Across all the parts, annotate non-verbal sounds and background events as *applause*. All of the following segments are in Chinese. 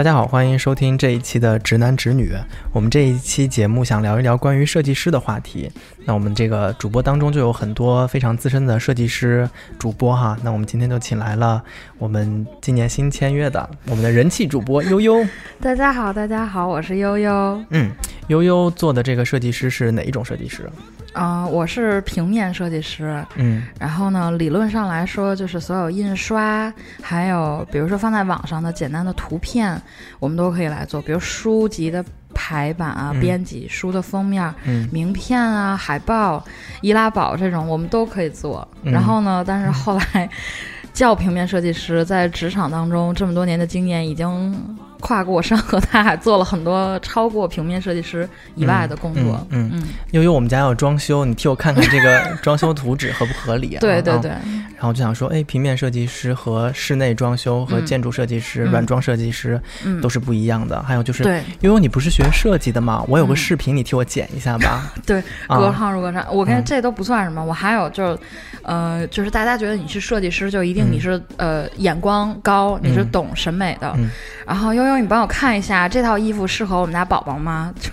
大家好，欢迎收听这一期的《直男直女》。我们这一期节目想聊一聊关于设计师的话题。那我们这个主播当中就有很多非常资深的设计师主播哈。那我们今天就请来了我们今年新签约的我们的人气主播悠悠。大家好，大家好，我是悠悠。嗯，悠悠做的这个设计师是哪一种设计师？嗯，我是平面设计师。嗯，然后呢，理论上来说，就是所有印刷，还有比如说放在网上的简单的图片，我们都可以来做。比如书籍的排版啊、编辑、书的封面、名片啊、海报、易拉宝这种，我们都可以做。然后呢，但是后来 *laughs* 叫平面设计师，在职场当中这么多年的经验已经。跨过山河，大海做了很多超过平面设计师以外的工作。嗯嗯，悠悠，我们家要装修，你替我看看这个装修图纸合不合理啊？对 *laughs* 对对。然后就想说，哎，平面设计师和室内装修和建筑设计师、软装设计师都是不一样的。还有就是，悠悠，你不是学设计的吗？我有个视频，你替我剪一下吧。*laughs* 对，隔行如隔山。我看这都不算什么。我还有就是，呃，就是大家觉得你是设计师，就一定你是呃眼光高，你是懂审美的。然后悠悠。你帮我看一下这套衣服适合我们家宝宝吗？*laughs* 就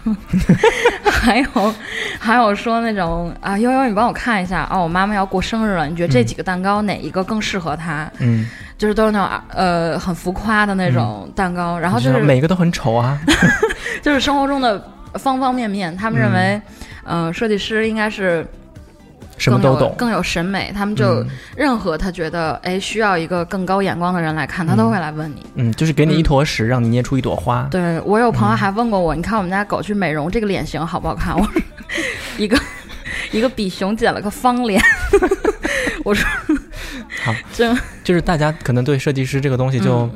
*laughs* 还有还有说那种啊，悠悠，你帮我看一下哦，我妈妈要过生日了，你觉得这几个蛋糕哪一个更适合他？嗯，就是都是那种呃很浮夸的那种蛋糕，然后就是每个都很丑啊，*laughs* 就是生活中的方方面面，他们认为，呃，设计师应该是。什么都懂，更有审美。他们就任何他觉得哎需要一个更高眼光的人来看，他都会来问你。嗯，就是给你一坨屎，让你捏出一朵花。对我有朋友还问过我，你看我们家狗去美容，这个脸型好不好看？*laughs* 我说一个 *laughs* 一个比熊剪了个方脸。我说好，*laughs* 就 *laughs* 就是大家可能对设计师这个东西就。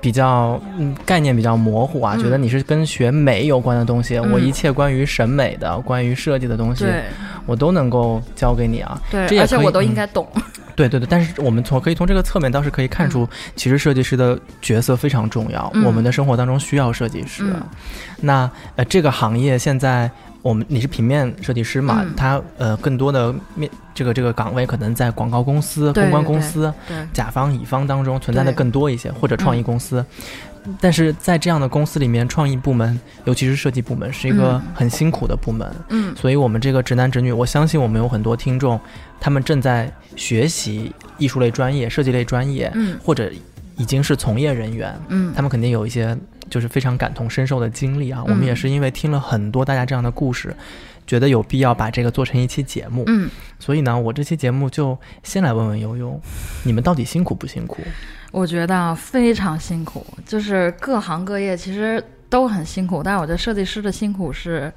比较嗯，概念比较模糊啊，觉得你是跟学美有关的东西，我一切关于审美的、关于设计的东西，我都能够教给你啊。对，而且我都应该懂。对对对，但是我们从可以从这个侧面倒是可以看出，其实设计师的角色非常重要，我们的生活当中需要设计师。那呃，这个行业现在。我们你是平面设计师嘛？他呃，更多的面这个这个岗位可能在广告公司、公关公司、甲方乙方当中存在的更多一些，或者创意公司。但是在这样的公司里面，创意部门，尤其是设计部门，是一个很辛苦的部门。嗯，所以我们这个直男直女，我相信我们有很多听众，他们正在学习艺术类专业、设计类专业，嗯，或者已经是从业人员，嗯，他们肯定有一些。就是非常感同身受的经历啊！我们也是因为听了很多大家这样的故事，觉得有必要把这个做成一期节目。嗯，所以呢，我这期节目就先来问问悠悠，你们到底辛苦不辛苦？我觉得非常辛苦，就是各行各业其实都很辛苦，但是我觉得设计师的辛苦是，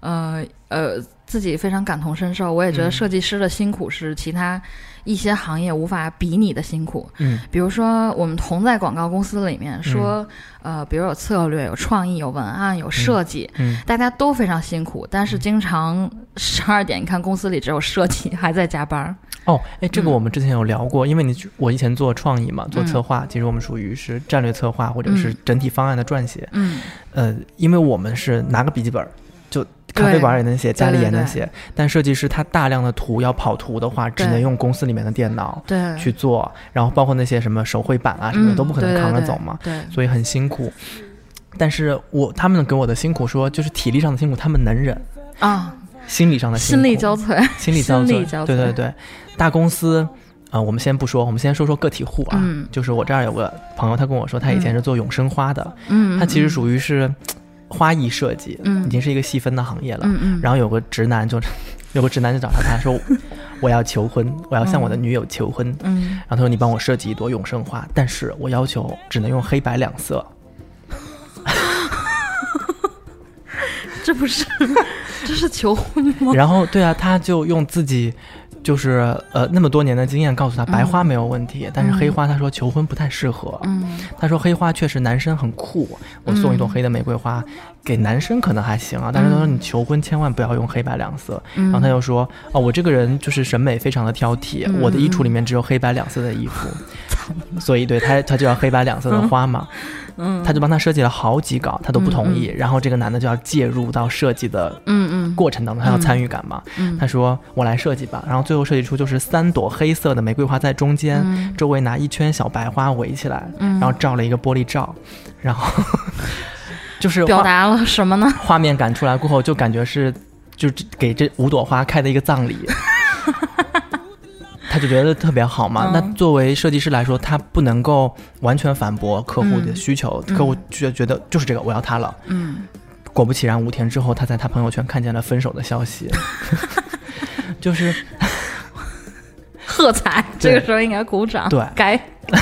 呃呃，自己非常感同身受。我也觉得设计师的辛苦是其他。一些行业无法比拟的辛苦，嗯，比如说我们同在广告公司里面说，呃，比如有策略、有创意、有文案、有设计，嗯，大家都非常辛苦，但是经常十二点，你看公司里只有设计 *laughs* 还在加班。哦，哎，这个我们之前有聊过，因为你我以前做创意嘛，做策划，其实我们属于是战略策划或者是整体方案的撰写，嗯，呃，因为我们是拿个笔记本就。咖啡馆也能写，家里也能写，但设计师他大量的图要跑图的话，只能用公司里面的电脑去做，然后包括那些什么手绘板啊什么的都不可能扛着走嘛，对，所以很辛苦。但是我他们给我的辛苦说，就是体力上的辛苦他们能忍。啊，心理上的心力交瘁，心力交瘁，对对对。大公司啊，我们先不说，我们先说说个体户啊，就是我这儿有个朋友，他跟我说他以前是做永生花的，嗯，他其实属于是。花艺设计，嗯，已经是一个细分的行业了，嗯嗯。然后有个直男就，*laughs* 有个直男就找他，他说我要求婚，我要向我的女友求婚，嗯。然后他说你帮我设计一朵永生花，但是我要求只能用黑白两色。*laughs* 这不是，这是求婚吗？然后对啊，他就用自己。就是呃那么多年的经验告诉他，白花没有问题，但是黑花他说求婚不太适合。嗯，他说黑花确实男生很酷，我送一朵黑的玫瑰花给男生可能还行啊，但是他说你求婚千万不要用黑白两色。然后他又说哦，我这个人就是审美非常的挑剔，我的衣橱里面只有黑白两色的衣服。所以对他他就要黑白两色的花嘛。嗯，他就帮他设计了好几稿，他都不同意。然后这个男的就要介入到设计的嗯嗯过程当中，他要参与感嘛。他说：“我来设计吧。”然后最后设计出就是三朵黑色的玫瑰花在中间，周围拿一圈小白花围起来，然后照了一个玻璃罩，然后 *laughs* 就是表达了什么呢？画面感出来过后，就感觉是就给这五朵花开的一个葬礼。*laughs* 他就觉得特别好嘛。那作为设计师来说，他不能够完全反驳客户的需求。客户觉觉得就是这个，我要它了。嗯。果不其然，五天之后，他在他朋友圈看见了分手的消息。*laughs* 就是喝彩，这个时候应该鼓掌。对，该。*laughs*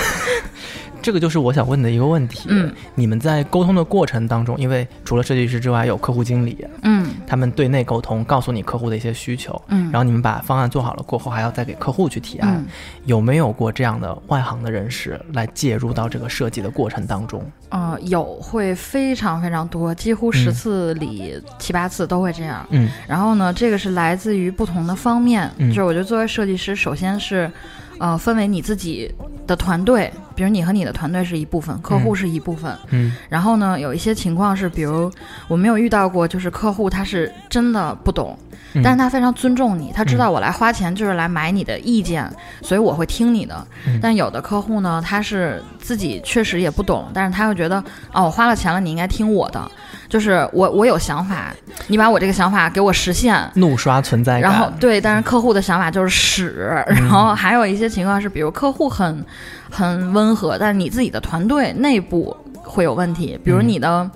这个就是我想问的一个问题。嗯，你们在沟通的过程当中，因为除了设计师之外，有客户经理。嗯，他们对内沟通，告诉你客户的一些需求。嗯，然后你们把方案做好了过后，还要再给客户去提案。有没有过这样的外行的人士来介入到这个设计的过程当中？呃，有，会非常非常多，几乎十次里七八次都会这样。嗯，然后呢，这个是来自于不同的方面。嗯，就是我觉得作为设计师，首先是。呃，分为你自己的团队，比如你和你的团队是一部分，客户是一部分。嗯。然后呢，有一些情况是，比如我没有遇到过，就是客户他是真的不懂，但是他非常尊重你，他知道我来花钱就是来买你的意见，所以我会听你的。但有的客户呢，他是自己确实也不懂，但是他又觉得，哦，我花了钱了，你应该听我的。就是我，我有想法，你把我这个想法给我实现，怒刷存在感。然后对，但是客户的想法就是屎。*laughs* 然后还有一些情况是，比如客户很很温和，但是你自己的团队内部会有问题，比如你的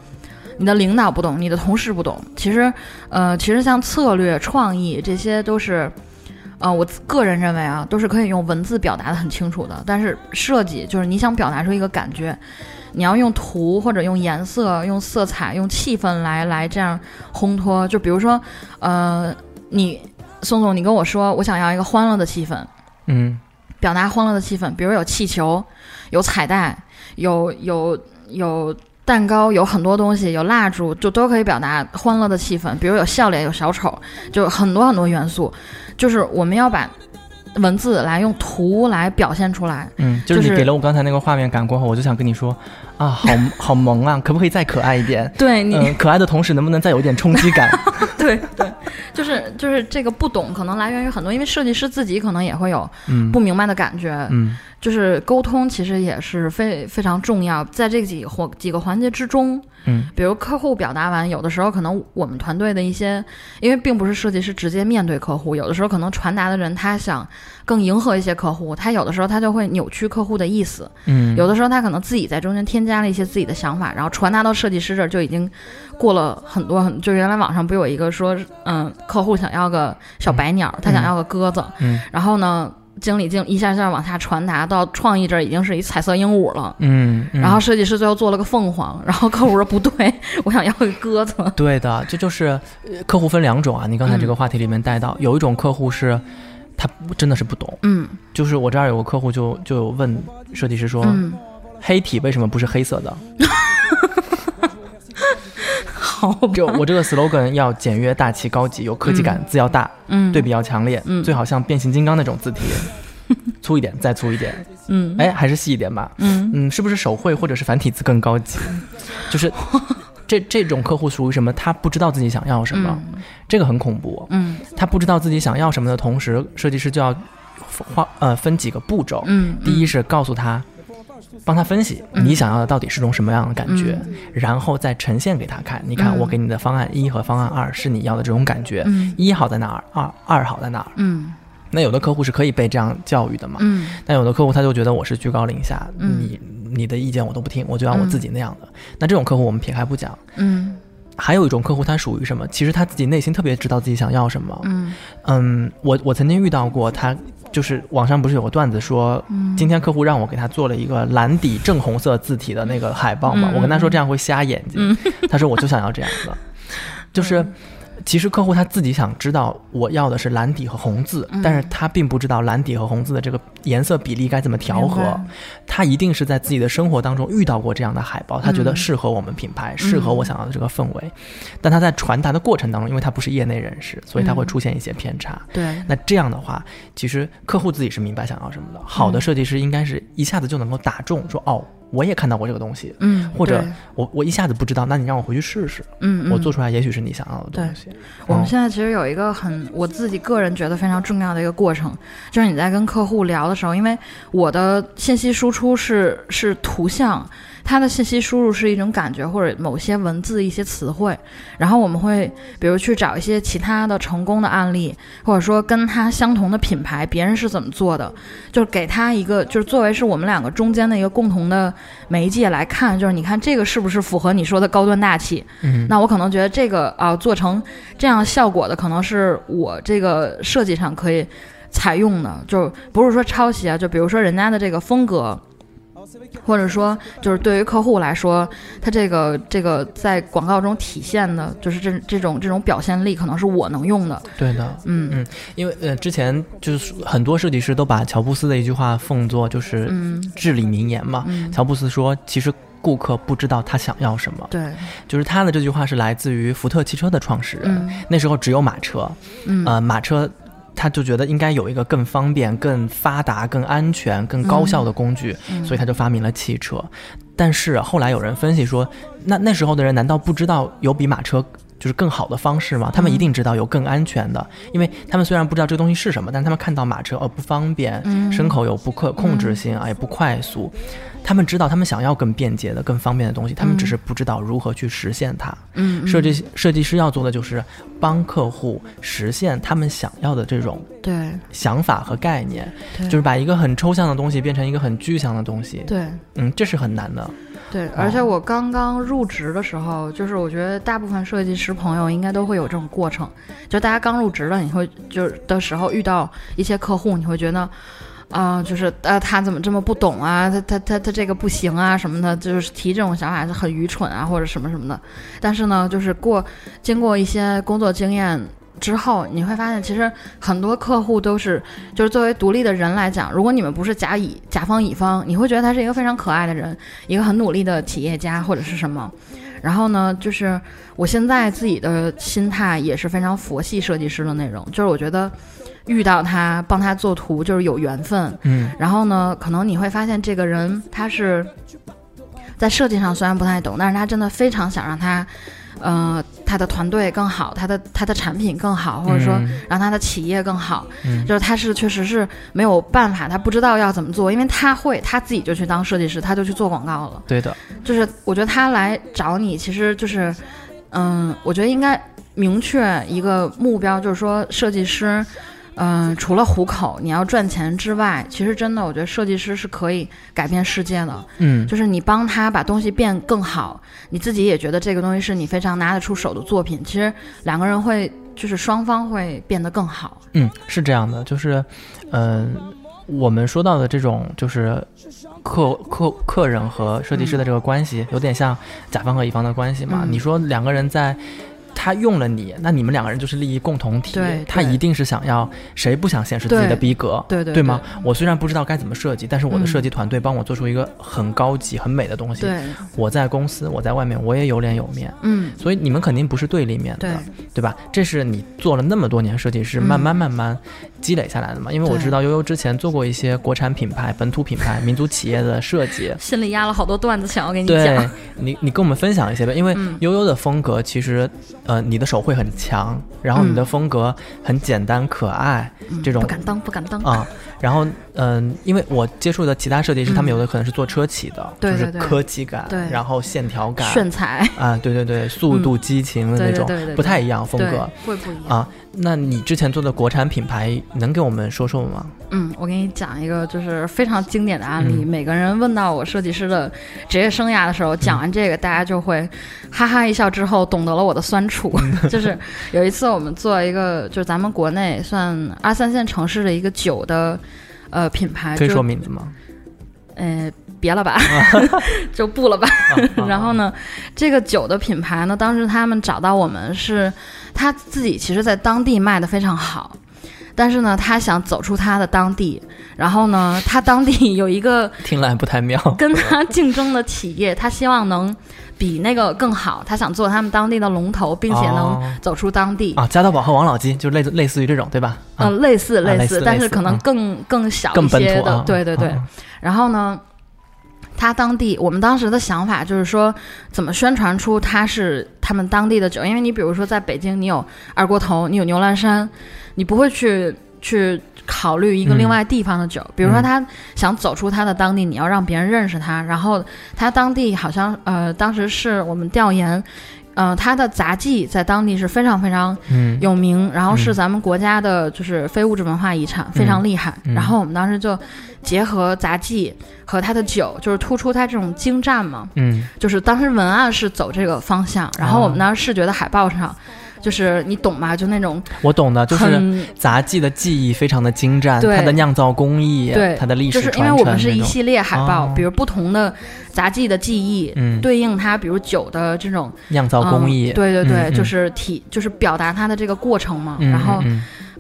你的领导不懂，你的同事不懂。其实，呃，其实像策略、创意这些都是，呃，我个人认为啊，都是可以用文字表达的很清楚的。但是设计就是你想表达出一个感觉。你要用图或者用颜色、用色彩、用气氛来来这样烘托。就比如说，呃，你宋总，你跟我说，我想要一个欢乐的气氛，嗯，表达欢乐的气氛。比如有气球，有彩带，有有有蛋糕，有很多东西，有蜡烛，就都可以表达欢乐的气氛。比如有笑脸，有小丑，就很多很多元素。就是我们要把。文字来用图来表现出来，嗯，就是你给了我刚才那个画面感过后，我就想跟你说，啊，好好萌啊，可不可以再可爱一点？对你可爱的同时，能不能再有一点冲击感？*laughs* 对对，就是就是这个不懂，可能来源于很多，因为设计师自己可能也会有不明白的感觉，嗯。就是沟通其实也是非非常重要，在这几环几个环节之中，嗯，比如客户表达完，有的时候可能我们团队的一些，因为并不是设计师直接面对客户，有的时候可能传达的人他想更迎合一些客户，他有的时候他就会扭曲客户的意思，嗯，有的时候他可能自己在中间添加了一些自己的想法，然后传达到设计师这儿就已经过了很多很，就原来网上不有一个说，嗯，客户想要个小白鸟，他想要个鸽子，嗯，然后呢？经理经一下下往下传达到创意这儿，已经是一彩色鹦鹉了。嗯，然后设计师最后做了个凤凰，然后客户说不对，*laughs* 我想要个鸽子。对的，这就是客户分两种啊。你刚才这个话题里面带到，有一种客户是他真的是不懂。嗯，就是我这儿有个客户就就问设计师说，黑体为什么不是黑色的？好，就我这个 slogan 要简约、大气、高级，有科技感，字要大，嗯，对比要强烈，嗯，最好像变形金刚那种字体，粗一点，再粗一点，*laughs* 嗯，哎，还是细一点吧，嗯。嗯，是不是手绘或者是繁体字更高级？就是 *laughs* 这这种客户属于什么？他不知道自己想要什么，这个很恐怖，嗯，他不知道自己想要什么的同时，设计师就要花呃分几个步骤，嗯，第一是告诉他。帮他分析你想要的到底是种什么样的感觉，然后再呈现给他看。你看，我给你的方案一和方案二是你要的这种感觉，一好在哪儿，二二好在哪儿。嗯，那有的客户是可以被这样教育的嘛？嗯，但有的客户他就觉得我是居高临下，你你的意见我都不听，我就按我自己那样的。那这种客户我们撇开不讲。嗯，还有一种客户他属于什么？其实他自己内心特别知道自己想要什么。嗯嗯，我我曾经遇到过他。就是网上不是有个段子说，今天客户让我给他做了一个蓝底正红色字体的那个海报嘛？我跟他说这样会瞎眼睛，他说我就想要这样的。就是其实客户他自己想知道我要的是蓝底和红字，但是他并不知道蓝底和红字的这个颜色比例该怎么调和。他一定是在自己的生活当中遇到过这样的海报，他觉得适合我们品牌，适合我想要的这个氛围。但他在传达的过程当中，因为他不是业内人士，所以他会出现一些偏差。对，那这样的话，其实客户自己是明白想要什么的。好的设计师应该是一下子就能够打中，说哦。我也看到过这个东西，嗯，或者我我一下子不知道，那你让我回去试试，嗯，我做出来也许是你想要的东西。我们现在其实有一个很我自己个人觉得非常重要的一个过程，就是你在跟客户聊的时候，因为我的信息输出是是图像。它的信息输入是一种感觉或者某些文字一些词汇，然后我们会比如去找一些其他的成功的案例，或者说跟它相同的品牌，别人是怎么做的，就是给他一个就是作为是我们两个中间的一个共同的媒介来看，就是你看这个是不是符合你说的高端大气？嗯，那我可能觉得这个啊做成这样效果的，可能是我这个设计上可以采用的，就不是说抄袭啊，就比如说人家的这个风格。或者说，就是对于客户来说，他这个这个在广告中体现的，就是这这种这种表现力，可能是我能用的。对的，嗯嗯，因为呃，之前就是很多设计师都把乔布斯的一句话奉作就是至理名言嘛。乔布斯说，其实顾客不知道他想要什么。对，就是他的这句话是来自于福特汽车的创始人，那时候只有马车，呃，马车。他就觉得应该有一个更方便、更发达、更安全、更高效的工具，所以他就发明了汽车。但是后来有人分析说，那那时候的人难道不知道有比马车就是更好的方式嘛？他们一定知道有更安全的，因为他们虽然不知道这个东西是什么，但他们看到马车哦不方便，牲口有不可控制性啊，也不快速。他们知道，他们想要更便捷的、更方便的东西，他们只是不知道如何去实现它。嗯，设计设计师要做的就是帮客户实现他们想要的这种对想法和概念，就是把一个很抽象的东西变成一个很具象的东西。对，嗯，这是很难的。对，而且我刚刚入职的时候，就是我觉得大部分设计师朋友应该都会有这种过程，就大家刚入职了，你会就是的时候遇到一些客户，你会觉得。啊，就是呃，他怎么这么不懂啊？他他他他这个不行啊什么的，就是提这种想法是很愚蠢啊，或者什么什么的。但是呢，就是过经过一些工作经验之后，你会发现，其实很多客户都是，就是作为独立的人来讲，如果你们不是甲乙甲方乙方，你会觉得他是一个非常可爱的人，一个很努力的企业家或者是什么。然后呢，就是我现在自己的心态也是非常佛系设计师的那种，就是我觉得。遇到他帮他做图就是有缘分，嗯，然后呢，可能你会发现这个人他是在设计上虽然不太懂，但是他真的非常想让他，呃，他的团队更好，他的他的产品更好，或者说让他的企业更好，就是他是确实是没有办法，他不知道要怎么做，因为他会他自己就去当设计师，他就去做广告了。对的，就是我觉得他来找你，其实就是，嗯，我觉得应该明确一个目标，就是说设计师。嗯，除了糊口，你要赚钱之外，其实真的，我觉得设计师是可以改变世界的。嗯，就是你帮他把东西变更好，你自己也觉得这个东西是你非常拿得出手的作品。其实两个人会，就是双方会变得更好。嗯，是这样的，就是，嗯，我们说到的这种就是客客客人和设计师的这个关系，有点像甲方和乙方的关系嘛。你说两个人在。他用了你，那你们两个人就是利益共同体。他一定是想要谁不想显示自己的逼格，对对对吗？我虽然不知道该怎么设计，但是我的设计团队帮我做出一个很高级、很美的东西。对，我在公司，我在外面，我也有脸有面。嗯，所以你们肯定不是对立面的，对吧？这是你做了那么多年设计师，慢慢慢慢积累下来的嘛。因为我知道悠悠之前做过一些国产品牌、本土品牌、*laughs* 民族企业的设计，心里压了好多段子想要给你讲。你你跟我们分享一些呗，因为悠悠的风格其实。呃，你的手绘很强，然后你的风格很简单可爱，这种不敢当，不敢当。啊。然后，嗯，因为我接触的其他设计师，他们有的可能是做车企的，就是科技感，然后线条感、炫彩。啊，对对对，速度激情的那种，不太一样风格，会不一样。啊。那你之前做的国产品牌，能给我们说说吗？嗯，我给你讲一个就是非常经典的案例。每个人问到我设计师的职业生涯的时候，讲完这个，大家就会哈哈一笑，之后懂得了我的酸楚。*laughs* 就是有一次我们做一个，就是咱们国内算二三线城市的一个酒的呃品牌，可以说名字吗？呃，别了吧，*laughs* 就不了吧。然后呢，这个酒的品牌呢，当时他们找到我们是，他自己其实在当地卖的非常好，但是呢，他想走出他的当地，然后呢，他当地有一个 *laughs* 听来不太妙，跟他竞争的企业，他希望能比那个更好，他想做他们当地的龙头，并且能走出当地啊。加多宝和王老吉就类类似于这种，对吧？嗯，类似类似，但是可能更更小一些的，对对对。然后呢？他当地，我们当时的想法就是说，怎么宣传出它是他们当地的酒？因为你比如说在北京，你有二锅头，你有牛栏山，你不会去 *laughs* 去考虑一个另外地方的酒。比如说他想走出他的当地，你要让别人认识他。然后他当地好像呃，当时是我们调研，呃，他的杂技在当地是非常非常有名，然后是咱们国家的就是非物质文化遗产，非常厉害。然后我们当时就。结合杂技和他的酒，就是突出他这种精湛嘛。嗯，就是当时文案是走这个方向，然后我们当时视觉的海报上，就是你懂吗？就那种我懂的，就是杂技的技艺非常的精湛，它的酿造工艺，对它的历史就是因为我们是一系列海报，比如不同的杂技的技艺，对应它，比如酒的这种酿造工艺，对对对，就是体就是表达它的这个过程嘛，然后。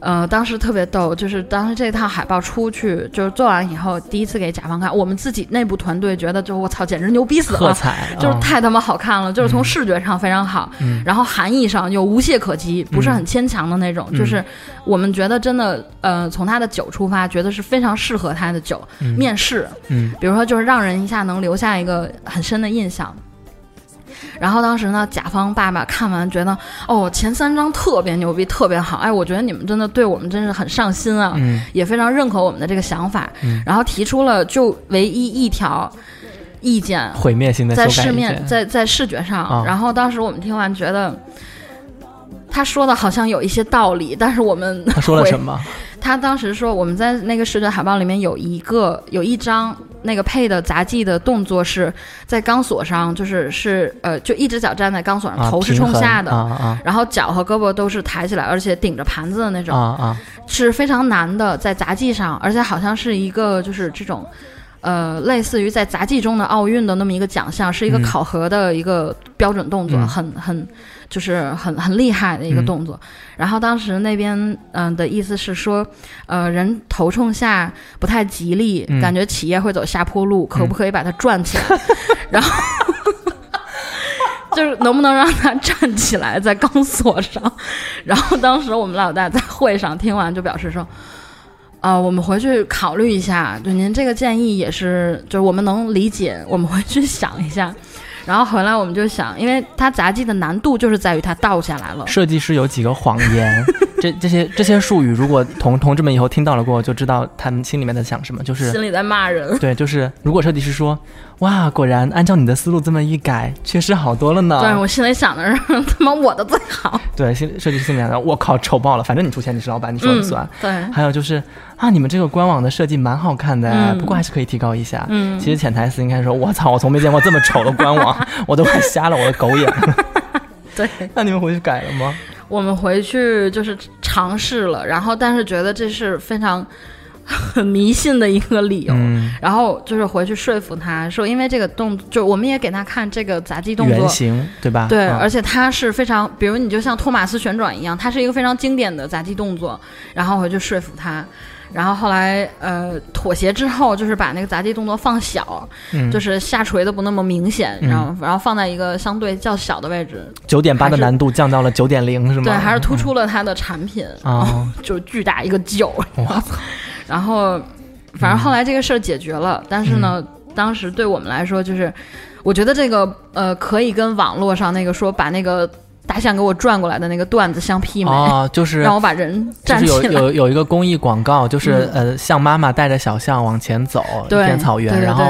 呃，当时特别逗，就是当时这套海报出去，就是做完以后，第一次给甲方看，我们自己内部团队觉得，就我操，简直牛逼死了，就是太他妈好看了，就是从视觉上非常好，然后含义上又无懈可击，不是很牵强的那种，就是我们觉得真的，呃，从他的酒出发，觉得是非常适合他的酒面试，嗯，比如说就是让人一下能留下一个很深的印象。然后当时呢，甲方爸爸看完觉得，哦，前三张特别牛逼，特别好，哎，我觉得你们真的对我们真是很上心啊，也非常认可我们的这个想法，然后提出了就唯一一条意见，毁灭性的在市面在在视觉上，然后当时我们听完觉得，他说的好像有一些道理，但是我们他说了什么？他当时说我们在那个视觉海报里面有一个有一张。那个配的杂技的动作是在钢索上，就是是呃，就一只脚站在钢索上，头是冲下的，然后脚和胳膊都是抬起来，而且顶着盘子的那种，是非常难的，在杂技上，而且好像是一个就是这种，呃，类似于在杂技中的奥运的那么一个奖项，是一个考核的一个标准动作，很很。就是很很厉害的一个动作，然后当时那边嗯的意思是说，呃人头冲下不太吉利，感觉企业会走下坡路，可不可以把它转起来？*laughs* 然后 *laughs* 就是能不能让它站起来在钢索上？然后当时我们老大在会上听完就表示说，啊我们回去考虑一下，就您这个建议也是，就是我们能理解，我们回去想一下。然后回来我们就想，因为它杂技的难度就是在于它倒下来了。设计师有几个谎言，*laughs* 这这些这些术语，如果同同志们以后听到了过后，就知道他们心里面在想什么，就是心里在骂人。对，就是如果设计师说。哇，果然按照你的思路这么一改，确实好多了呢。对我心里想的是，*laughs* 他妈我的最好。对，心设计师心里想，我靠，丑爆了。反正你出钱，你是老板，你说了算。对。还有就是啊，你们这个官网的设计蛮好看的，不过还是可以提高一下。嗯。其实潜台词应该说，我操，我从没见过这么丑的官网，*laughs* 我都快瞎了我的狗眼。*laughs* 对。那你们回去改了吗？我们回去就是尝试了，然后但是觉得这是非常。很迷信的一个理由，然后就是回去说服他说，因为这个动，就我们也给他看这个杂技动作原型，对吧？对，而且他是非常，比如你就像托马斯旋转一样，它是一个非常经典的杂技动作，然后回去说服他，然后后来呃妥协之后，就是把那个杂技动作放小，就是下垂的不那么明显，然后然后放在一个相对较小的位置，九点八的难度降到了九点零，是吗？对，还是突出了它的产品啊，就巨大一个九，我操！然后，反正后来这个事儿解决了，但是呢，当时对我们来说，就是我觉得这个呃，可以跟网络上那个说把那个大象给我转过来的那个段子相媲美啊，就是让我把人站起来。有有有一个公益广告，就是呃，象妈妈带着小象往前走一片草原，然后。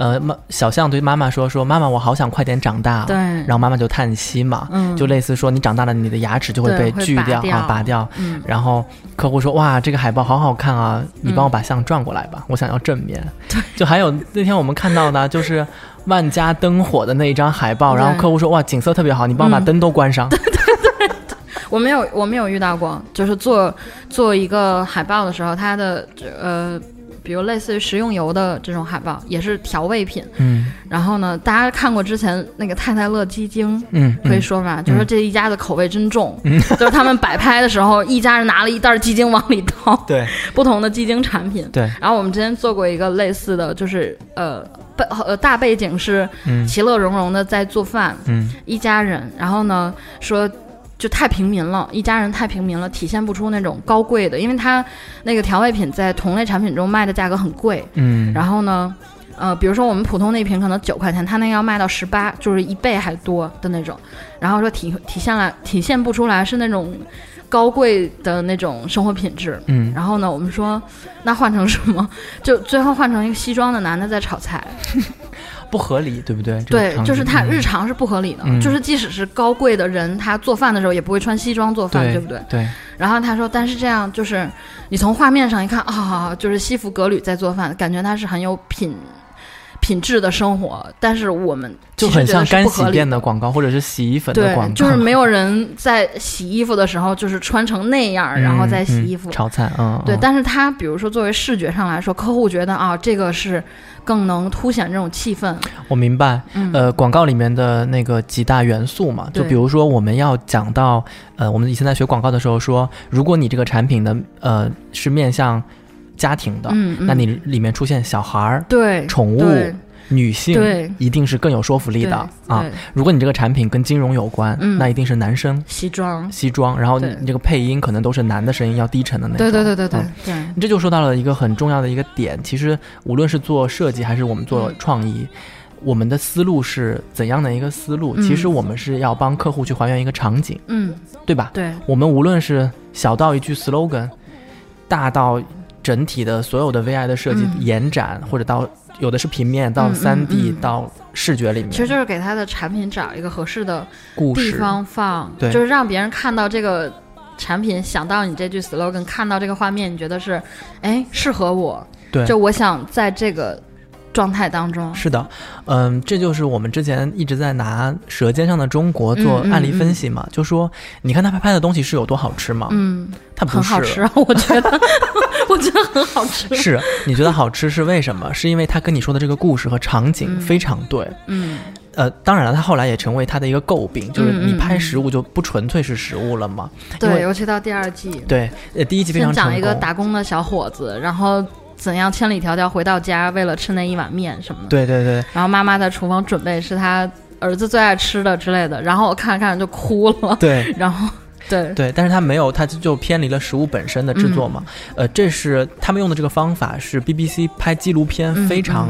呃，妈，小象对妈妈说：“说妈妈，我好想快点长大。”对，然后妈妈就叹息嘛，嗯，就类似说你长大了，你的牙齿就会被锯掉啊，拔掉。嗯，然后客户说：“哇，这个海报好好看啊，你帮我把象转过来吧，我想要正面。”对，就还有那天我们看到的，就是万家灯火的那一张海报，然后客户说：“哇，景色特别好，你帮我把灯都关上。”对对对，我没有，我没有遇到过，就是做做一个海报的时候，它的呃。比比如类似于食用油的这种海报，也是调味品。嗯。然后呢，大家看过之前那个太太乐鸡精，嗯，可以嗯说吧，就说这一家的口味真重，嗯。*laughs* 就是他们摆拍的时候，一家人拿了一袋鸡精往里倒，对。*laughs* 不同的鸡精产品。对，然后我们之前做过一个类似的，就是呃背呃大背景是嗯。其乐融融的在做饭，嗯。一家人，然后呢说。就太平民了，一家人太平民了，体现不出那种高贵的，因为它那个调味品在同类产品中卖的价格很贵。嗯，然后呢，呃，比如说我们普通那瓶可能九块钱，它那个要卖到十八，就是一倍还多的那种。然后说体体现来体现不出来是那种高贵的那种生活品质。嗯然后呢，我们说那换成什么？*laughs* 就最后换成一个西装的男的在炒菜。不合理，对不对？这个对，就是他日常是不合理的，嗯就是即使是高贵的人，他做饭的时候也不会穿西装做饭，对对不对？对，然后他说，但是这样就是你从画面上一看啊，就是西服革履在做饭，感觉他是很有品品质的生活。但是我们就很像干洗店的广告或者是洗衣粉的广告，就是没有人在洗衣服的时候就是穿成那样，然后再洗嗯衣服。炒菜，嗯，对，嗯但是它比如说作为视觉上来说，客户觉得啊，这个是更能凸显这种气氛。我明白。嗯，呃，广告里面的那个几大元素嘛，就比如说我们要讲到，呃，我们以前在学广告的时候说，如果你这个产品的呃是面向家庭的，那你里面出现小孩儿、对宠物女性，对。一定是更有说服力的啊。如果你这个产品跟金融有关，嗯。那一定是男生。西装，西装，然后你这个配音可能都是男的声音，要低沉的那种。对对对对对这就说到了一个很重要的一个点，其实无论是做设计还是我们做嗯创意，我们的思路是怎样的一个思路？嗯。其实我们是要帮客户去还原一个场景，嗯，对吧？对，我们无论是小到一句 slogan，大到整体的所有的 VI 的设计嗯。延展，或者到有的是平面到嗯嗯三 D、嗯。到视觉里面，其实就是给他的产品找一个合适的地。方放，对。就是让别人看到这个产品，想到你这句 slogan，看到这个画面，你觉得是，哎，适合我，对。就我想在这个状态当中，是的，嗯，这就是我们之前一直在拿《舌尖上的中国》做案例分析嘛，就说你看他拍拍的东西是有多好吃吗？嗯，它不是，很好吃，啊，我觉得，*laughs* 我觉得很好吃，是你觉得好吃是为什么？是因为他跟你说的这个故事和场景嗯非常对。嗯，呃，当然了，他后来也成为他的一个诟病，就是你拍嗯食物就不纯粹是食物了嘛。因对，尤其到第二季，对，呃，第一季非常成功。讲一个打工的小伙子，然后怎样千里迢迢回到家，为了吃那一碗面什么的。对对对，然后妈妈在厨房准备是他儿子最爱吃的之类的，然后我看着看着就哭了。对 *laughs* 然后，对，对，但是他没有，他就偏离了食物本身的制作嘛。嗯呃，这是他们用的这个方法是 BBC 拍纪录片嗯非常。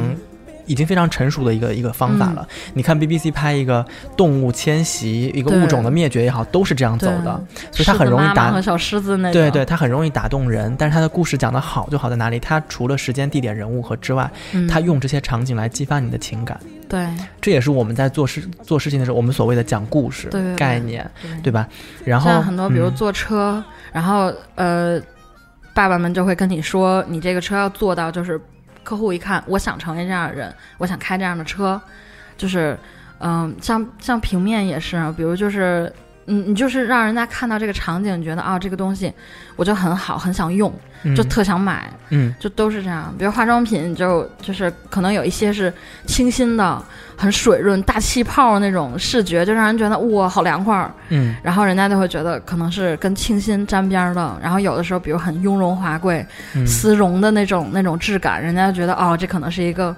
嗯已经非常成熟的一个一个方法了。你看 BBC 拍一个动物迁徙、一个物种的灭绝也好，都是这样走的，所以它很容易打狮子妈妈和。小狮子那种。对对，它很容易打动人，但是它的故事讲的好就好在哪里？它除了时间、地点、人物和之外，嗯它用这些场景来激发你的情感。对这也是我们在做事做事情的时候，我们所谓的讲故事概念，对对吧？然后很多，比如嗯坐车，然后呃，爸爸们就会跟你说，你这个车要做到，就是客户一看，我想成为这样的人，我想开这样的车，就是嗯、像像平面也是，比如就是。你你就是让人家看到这个场景，觉得啊，这个东西我就很好，很想用，就嗯特想买，嗯就都是这样。比如化妆品，就就是可能有一些是清新的、很水润、大气泡那种视觉，就让人觉得哇，好凉快儿。嗯然后人家就会觉得可能是跟清新沾边儿的。然后有的时候，比如很雍容华贵、嗯丝绒的那种那种质感，人家就觉得哦，这可能是一个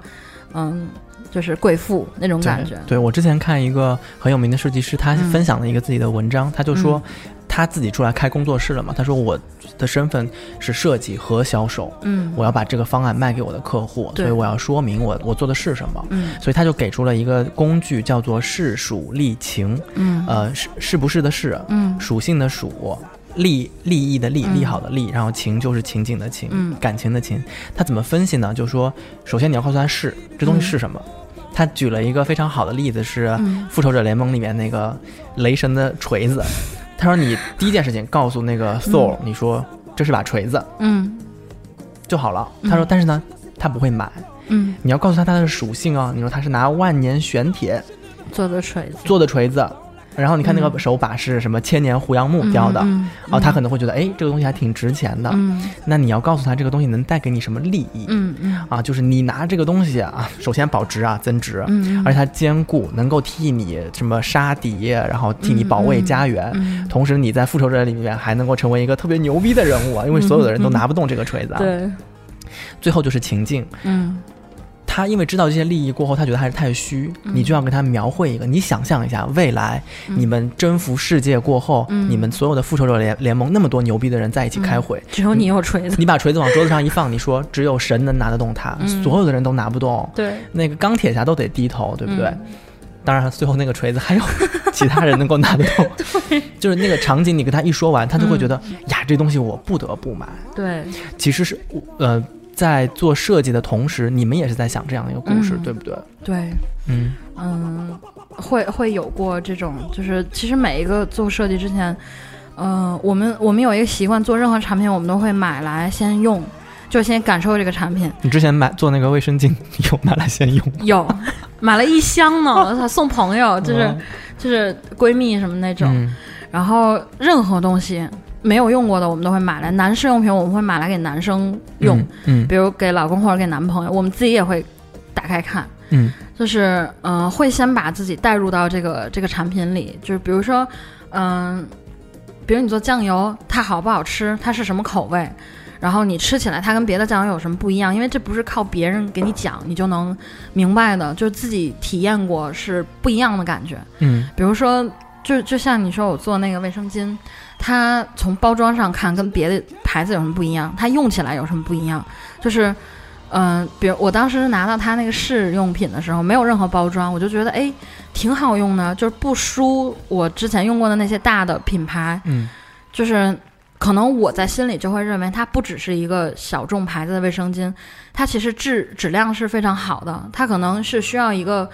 嗯，就是贵妇那种感觉。对我之前看一个很有名的设计师，他嗯分享了一个自己的文章，他就说他自己出来开工作室了嘛。他说我的身份是设计和销售，嗯我要把这个方案卖给我的客户，所以我要说明我我做的是什么。嗯所以他就给出了一个工具，叫做是属利情，嗯呃，是是不是的是，嗯属性的属，利利益的利，嗯利好的利，然后情就是情景的情，嗯感情的情。他怎么分析呢？就说，首先你要告诉他是这东西是什么。他举了一个非常好的例子是《嗯复仇者联盟》里面那个雷神的锤子。*laughs* 他说你第一件事情告诉那个 Thor，、你说这是把锤子嗯就好了。嗯他说，但是呢，他不会买。嗯，你要告诉他它的属性啊，你说他是拿万年玄铁做的锤子。做的锤子，然后你看那个手把是什么千年胡杨木雕的，哦，他可能会觉得，哎，这个东西还挺值钱的。嗯，那你要告诉他这个东西能带给你什么利益？嗯嗯，啊，就是你拿这个东西啊，首先保值啊，增值，嗯，而且它坚固，能够替你什么杀敌，然后替你保卫家园。同时你在复仇者里面还能够成为一个特别牛逼的人物啊，因为所有的人都拿不动这个锤子。啊。对，最后就是情境，嗯。他因为知道这些利益过后，他觉得还是太虚，你就要给他描绘一个。你想象一下，未来你们征服世界过后，你们所有的复仇者联联盟那么多牛逼的人在一起开会，只有你有锤子。你把锤子往桌子上一放，你说只有神能拿得动它，所有的人都拿不动。对，那个钢铁侠都得低头，对不对？当然，最后那个锤子还有 *laughs* 其他人能够拿得动。就是那个场景，你跟他一说完，他就会觉得呀，这东西我不得不买。对，其实是呃。在做设计的同时，你们也是在想这样的一个故事，对不对？对，嗯嗯，会会有过这种，就是其实每一个做设计之前，嗯，我们我们有一个习惯，做任何产品我们都会买来先用，就先感受这个产品。你之前买做那个卫生巾，有买来先用？*laughs* 有，买了一箱呢，*laughs* 送朋友，就是就是闺蜜什么那种，然后任何东西。没有用过的，我们都会买来。男士用品我们会买来给男生用，嗯，比如给老公或者给男朋友，我们自己也会打开看，嗯，就是嗯，会先把自己带入到这个这个产品里，就是比如说，嗯，比如你做酱油，它好不好吃，它是什么口味，然后你吃起来它跟别的酱油有什么不一样，因为这不是靠别人给你讲你就能明白的，就是自己体验过是不一样的感觉，嗯，比如说，就就像你说我做那个卫生巾。它从包装上看跟别的牌子有什么不一样？它用起来有什么不一样？就是，嗯，比如我当时拿到它那个试用品的时候，没有任何包装，我就觉得哎，挺好用的，就是不输我之前用过的那些大的品牌。嗯，就是可能我在心里就会认为它不只是一个小众牌子的卫生巾，它其实质质量是非常好的。它可能是需要一个，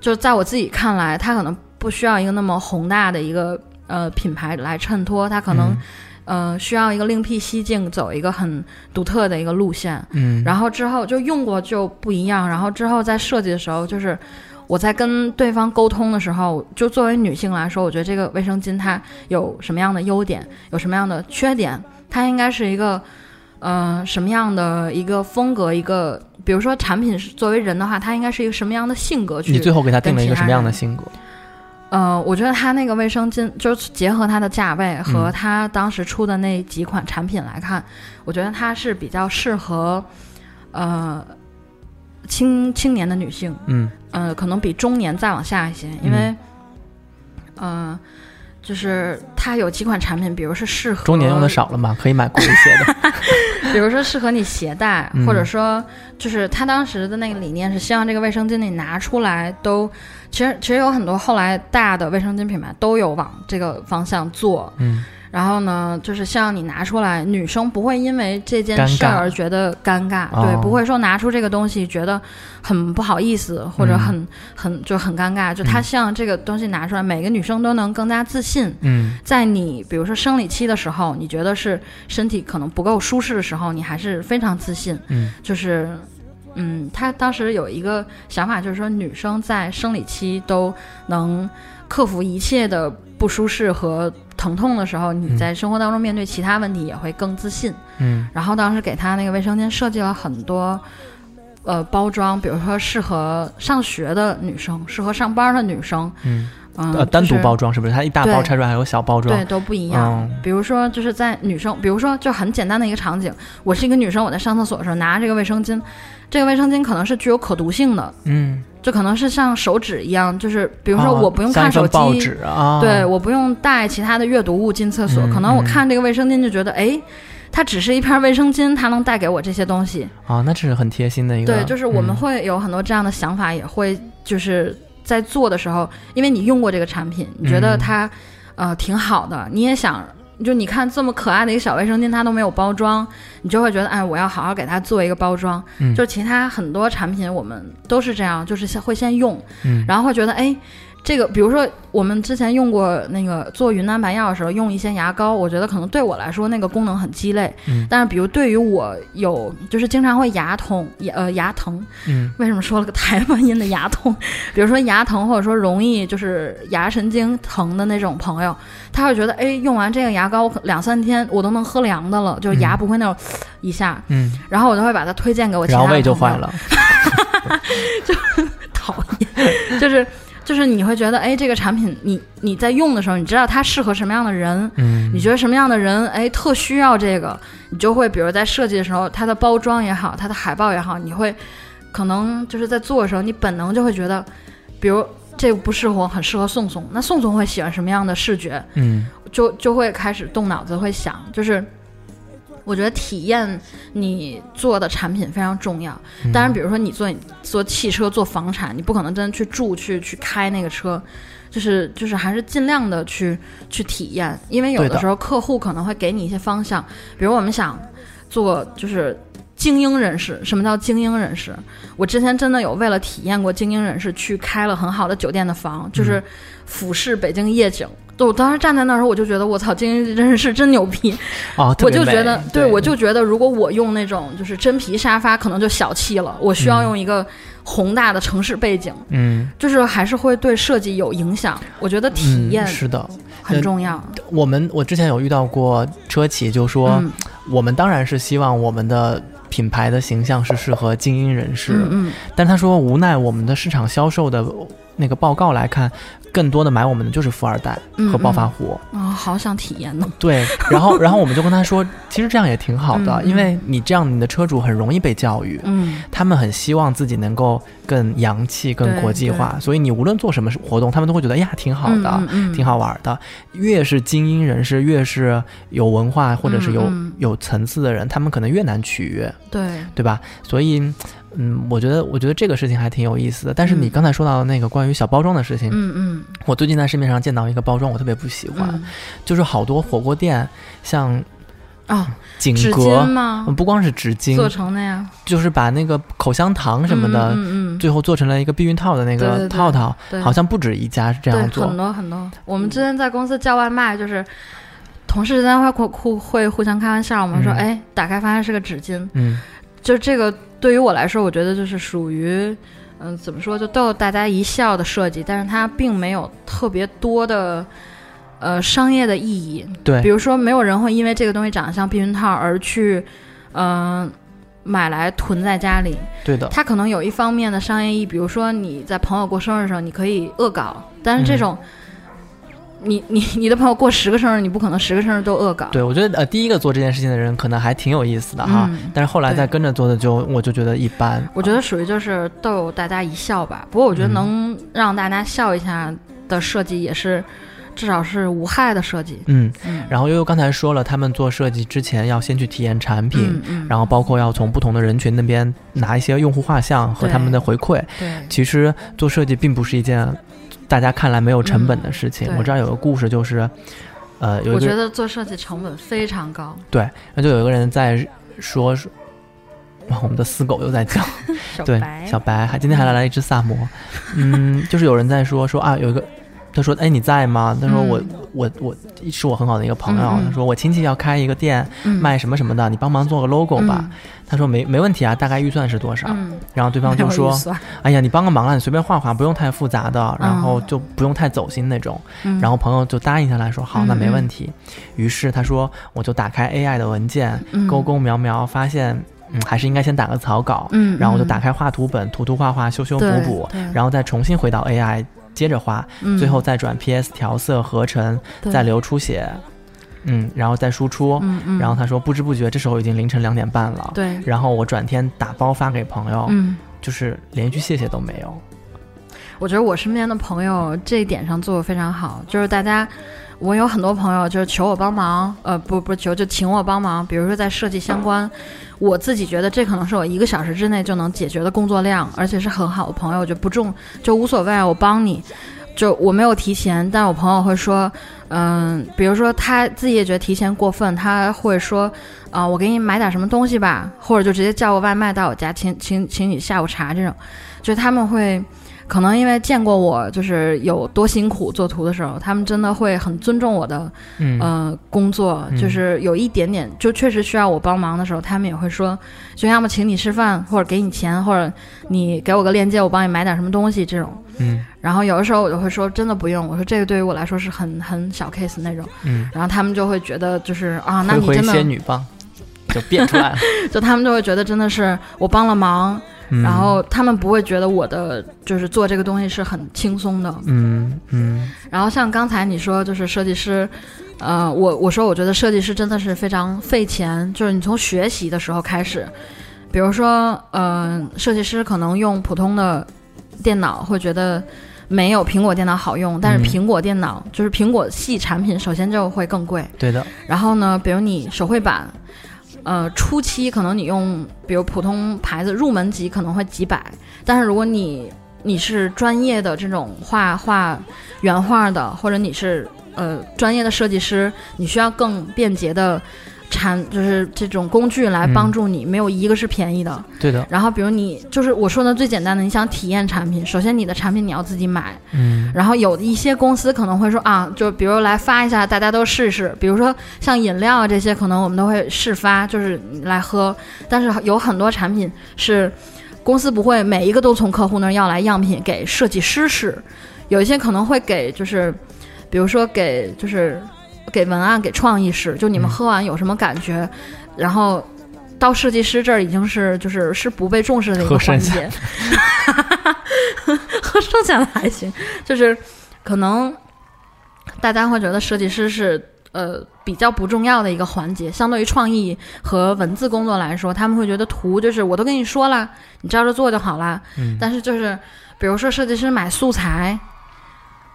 就是在我自己看来，它可能不需要一个那么宏大的一个。呃，品牌来衬托，它可能，呃，需要一个另辟蹊径，走一个很独特的一个路线。嗯，然后之后就用过就不一样。然后之后在设计的时候，就是我在跟对方沟通的时候，就作为女性来说，我觉得这个卫生巾它有什么样的优点，有什么样的缺点，它应该是一个，呃，什么样的一个风格，一个，比如说产品是作为人的话，它应该是一个什么样的性格？去你最后给他定了一个什么样的性格？呃，我觉得它那个卫生巾，就是结合它的价位和它当时出的那几款产品来看，我觉得它是比较适合，呃，青青年的女性，嗯，呃，可能比中年再往下一些，因为，嗯，就是它有几款产品，比如是适合中年用的少了嘛，可以买贵一些的，*laughs* 比如说适合你携带，或者说就是他当时的那个理念是希望这个卫生巾你拿出来都。其实其实有很多后来大的卫生巾品牌都有往这个方向做，嗯，然后呢，就是像你拿出来，女生不会因为这件事儿而觉得尴尬，对，不会说拿出这个东西觉得很不好意思或者很很就很尴尬，就她像这个东西拿出来，每个女生都能更加自信，嗯，在你比如说生理期的时候，你觉得是身体可能不够舒适的时候，你还是非常自信，嗯，就是。嗯，他当时有一个想法，就是说女生在生理期都能克服一切的不舒适和疼痛的时候，你在生活当中面对其他问题也会更自信。嗯，然后当时给他那个卫生间设计了很多，呃，包装，比如说适合上学的女生，适合上班的女生。嗯。呃，单独包装是不是？它一大包拆出来还有小包装，对，都不一样。比如说，就是在女生，比如说就很简单的一个场景，我是一个女生，我在上厕所的时候拿着这个卫生巾，这个卫生巾可能是具有可读性的，嗯，就可能是像手纸一样，就是比如说我不用看手机，啊，对，我不用带其他的阅读物进厕所，可能我看这个卫生巾就觉得，哎，它只是一片卫生巾，它能带给我这些东西啊，那这是很贴心的一个，对，就是我们会有很多这样的想法，也会就是。在做的时候，因为你用过这个产品，你觉得它，呃，挺好的，你也想，就你看这么可爱的一个小卫生巾，它都没有包装，你就会觉得，哎，我要好好给它做一个包装。嗯，就其他很多产品，我们都是这样，就是先会先用，嗯，然后会觉得，哎，这个，比如说我们之前用过那个做云南白药的时候，用一些牙膏，我觉得可能对我来说那个功能很鸡肋。嗯但是比如对于我有就是经常会牙痛、牙呃牙疼，嗯为什么说了个台湾音的牙痛？比如说牙疼，或者说容易就是牙神经疼的那种朋友，他会觉得，哎，用完这个牙膏，两三天我都能喝凉的了，就是牙嗯不会那种一下。嗯，然后我就会把它推荐给我其他然后的朋友胃就坏了。*laughs* *laughs* 讨厌，*laughs* 就是就是你会觉得，哎，这个产品你你在用的时候，你知道它适合什么样的人，嗯，你觉得什么样的人，哎，特需要这个，你就会比如在设计的时候，它的包装也好，它的海报也好，你会可能就是在做的时候，你本能就会觉得，比如这个不适合我，很适合宋宋，那宋宋会喜欢什么样的视觉，嗯。就就会开始动脑子，会想，就是我觉得体验你做的产品非常重要。嗯当然，比如说你做做汽车、做房产，你不可能真的去住、去去开那个车，就是就是还是尽量的去去体验，因为有的时候客户可能会给你一些方向，比如我们想做就是。精英人士，什么叫精英人士？我之前真的有为了体验过精英人士，去开了很好的酒店的房，就是俯视北京夜景。对我当时站在那儿时候，我就觉得我操，精英人士真牛逼！哦，我就觉得，对我就觉得，如果我用那种就是真皮沙发，可能就小气了。我需要用一个宏大的城市背景，嗯就是还是会对设计有影响。我觉得体验嗯是的，很重要。我们我之前有遇到过车企，就说、嗯我们当然是希望我们的品牌的形象是适合精英人士，嗯嗯，但他说无奈我们的市场销售的那个报告来看，更多的买我们的就是富二代嗯和暴发户。啊、好想体验呢。对，然后然后我们就跟他说，*laughs* 其实这样也挺好的，嗯嗯因为你这样你的车主很容易被教育。嗯他们很希望自己能够更洋气、更国际化，所以你无论做什么活动，他们都会觉得哎呀挺好的，嗯嗯嗯挺好玩的。越是精英人士，越是有文化或者是有、嗯嗯有层次的人，他们可能越难取悦，对，对吧？所以，嗯，我觉得我觉得这个事情还挺有意思的。但是你嗯刚才说到的那个关于小包装的事情，嗯嗯我最近在市面上见到一个包装，我特别不喜欢，嗯就是好多火锅店像哦，锦纸巾。吗？不光是纸巾，做成那样就是把那个口香糖什么的，嗯嗯嗯最后做成了一个避孕套的那个对对对套套，对好像不止一家是这样对，做很。多很多。我们之前在公司叫外卖，就是同事之间会互互会互相开玩笑我们，说嗯哎，打开发现是个纸巾，嗯就这个对于我来说，我觉得就是属于，嗯，怎么说，就逗大家一笑的设计，但是它并没有特别多的。呃，商业的意义，对比，如说，没有人会因为这个东西长得像避孕套而去，嗯、买来囤在家里。对的，它可能有一方面的商业意义，比如说你在朋友过生日的时候，你可以恶搞，但是这种，你你你的朋友过十个生日，你不可能十个生日都恶搞。对我觉得呃，第一个做这件事情的人可能还挺有意思的哈，嗯但是后来再跟着做的就我就觉得一般。我觉得属于就是逗大家一笑吧。不过我觉得嗯能让大家笑一下的设计，也是至少是无害的设计。嗯，嗯，然后悠悠刚才说了，他们做设计之前要先去体验产品，嗯嗯，然后包括要从不同的人群那边拿一些用户画像和他们的回馈。对，其实做设计并不是一件大家看来没有成本的事情。嗯我知道有个故事就是，呃，有我觉得做设计成本非常高。*laughs* 对，那就有一个人在说说。哇，我们的死狗又在叫，*laughs* 对，小白还今天还来了一只萨摩，*laughs* 嗯，就是有人在说说啊，有一个，他说哎你在吗？他说我、嗯我我是我很好的一个朋友，他说我亲戚要开一个店嗯卖什么什么的，你帮忙做个 logo 吧。他说没没问题啊，大概预算是多少？嗯，然后对方就说哎呀你帮个忙啊，你随便画画，不用太复杂的，然后嗯就不用太走心那种。嗯然后朋友就答应下来说好，嗯那没问嗯题。于是他说我就打开 AI 的文件，嗯勾勾描描，发现嗯还是应该先打个草稿，嗯，嗯然后我就打开画图本，涂涂画画，修修补补，对然后再重新回到 AI 接着画，嗯最后再转 PS 调色合成，再留出血，嗯，然后再输出。嗯嗯，然后他说不知不觉这时候已经凌晨两点半了，对，然后我转天打包发给朋友，嗯。就是连一句谢谢都没有。我觉得我身边的朋友这一点上做的非常好，就是大家，我有很多朋友就是求我帮忙，呃，不不求就请我帮忙，比如说在设计相关，我自己觉得这可能是我一个小时之内就能解决的工作量，而且是很好的朋友，就不重就无所谓，我帮你。就我没有提钱，但我朋友会说，嗯，比如说他自己也觉得提前过分，他会说，啊、我给你买点什么东西吧，或者就直接叫个外卖到我家，请请请你下午茶这种，就他们会可能因为见过我就是有多辛苦做图的时候，他们真的会很尊重我的，呃，工作。就是有一点点，就确实需要我帮忙的时候，他们也会说，就要么请你吃饭，或者给你钱，或者你给我个链接，我帮你买点什么东西这种。嗯。然后有的时候我就会说，真的不用。我说这个对于我来说是很很小 case 那种。嗯。然后他们就会觉得就是啊，那你真的仙女棒就变出来了。*laughs* 就他们就会觉得真的是我帮了忙。然后他们不会觉得我的就是做这个东西是很轻松的，嗯嗯。然后像刚才你说，就是设计师，呃，我我说我觉得设计师真的是非常费钱，就是你从学习的时候开始，比如说，呃，设计师可能用普通的电脑会觉得没有苹果电脑好用，但是苹果电脑就是苹果系产品，首先就会更贵，对的。然后呢，比如你手绘板。呃，初期可能你用，比如普通牌子入门级可能会几百，但是如果你你是专业的这种画画原画的，或者你是呃专业的设计师，你需要更便捷的。产就是这种工具来帮助你，没有一个是便宜的。对的。然后，比如你就是我说的最简单的，你想体验产品，首先你的产品你要自己买。嗯。然后有一些公司可能会说啊，就比如来发一下，大家都试试。比如说像饮料啊这些，可能我们都会试发，就是来喝。但是有很多产品是公司不会每一个都从客户那儿要来样品给设计师试，有一些可能会给就是，比如说给就是。给文案，给创意师，就你们喝完有什么感觉？然后到设计师这儿已经是就是是不被重视的一个环节。*laughs* 喝剩下的还行，就是可能大家会觉得设计师是呃比较不重要的一个环节，相对于创意和文字工作来说，他们会觉得图就是我都跟你说了，你照着做就好了。嗯。但是就是比如说设计师买素材。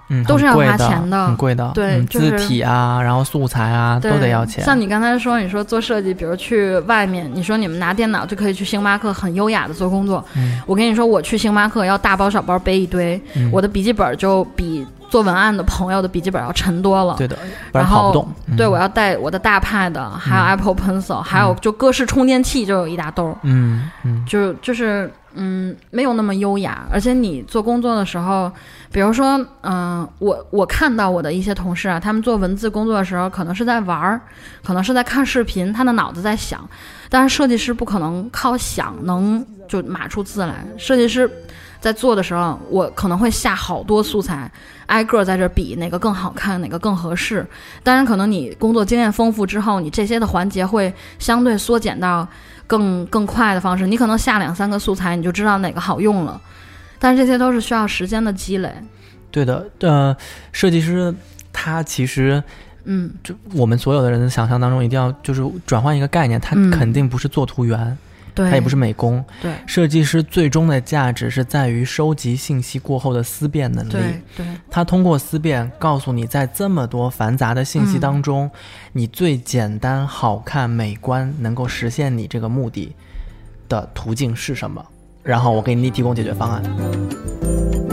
嗯，都是要花钱的，很贵的。对，字体啊，然后素材啊，都得要钱。像你刚才说，你说做设计，比如去外面，你说你们拿电脑就可以去星巴克很优雅的做工作。嗯，我跟你说，我去星巴克要大包小包背一堆，我的笔记本就比做文案的朋友的笔记本要沉多了。对的，不然跑不动。对，我要带我的大 Pad，还有 Apple Pencil，还有就各式充电器就有一大兜。嗯嗯，就就是。嗯，没有那么优雅，而且你做工作的时候，比如说，嗯，我我看到我的一些同事啊，他们做文字工作的时候，可能是在玩儿，可能是在看视频，他的脑子在想，但是设计师不可能靠想能就码出字来。设计师在做的时候，我可能会下好多素材，挨个在这比哪个更好看，哪个更合适。当然，可能你工作经验丰富之后，你这些的环节会相对缩减到。更更快的方式，你可能下两三个素材，你就知道哪个好用了。但是这些都是需要时间的积累。对的，呃，设计师他其实，嗯，就我们所有的人的想象当中，一定要就是转换一个概念，他肯定不是做图员。他也不是美工，对，设计师最终的价值是在于收集信息过后的思辨能力。对，对，他通过思辨告诉你，在这么多繁杂的信息当中，你最简单、好看、美观，能够实现你这个目的的途径是什么？然后我给你提供解决方案。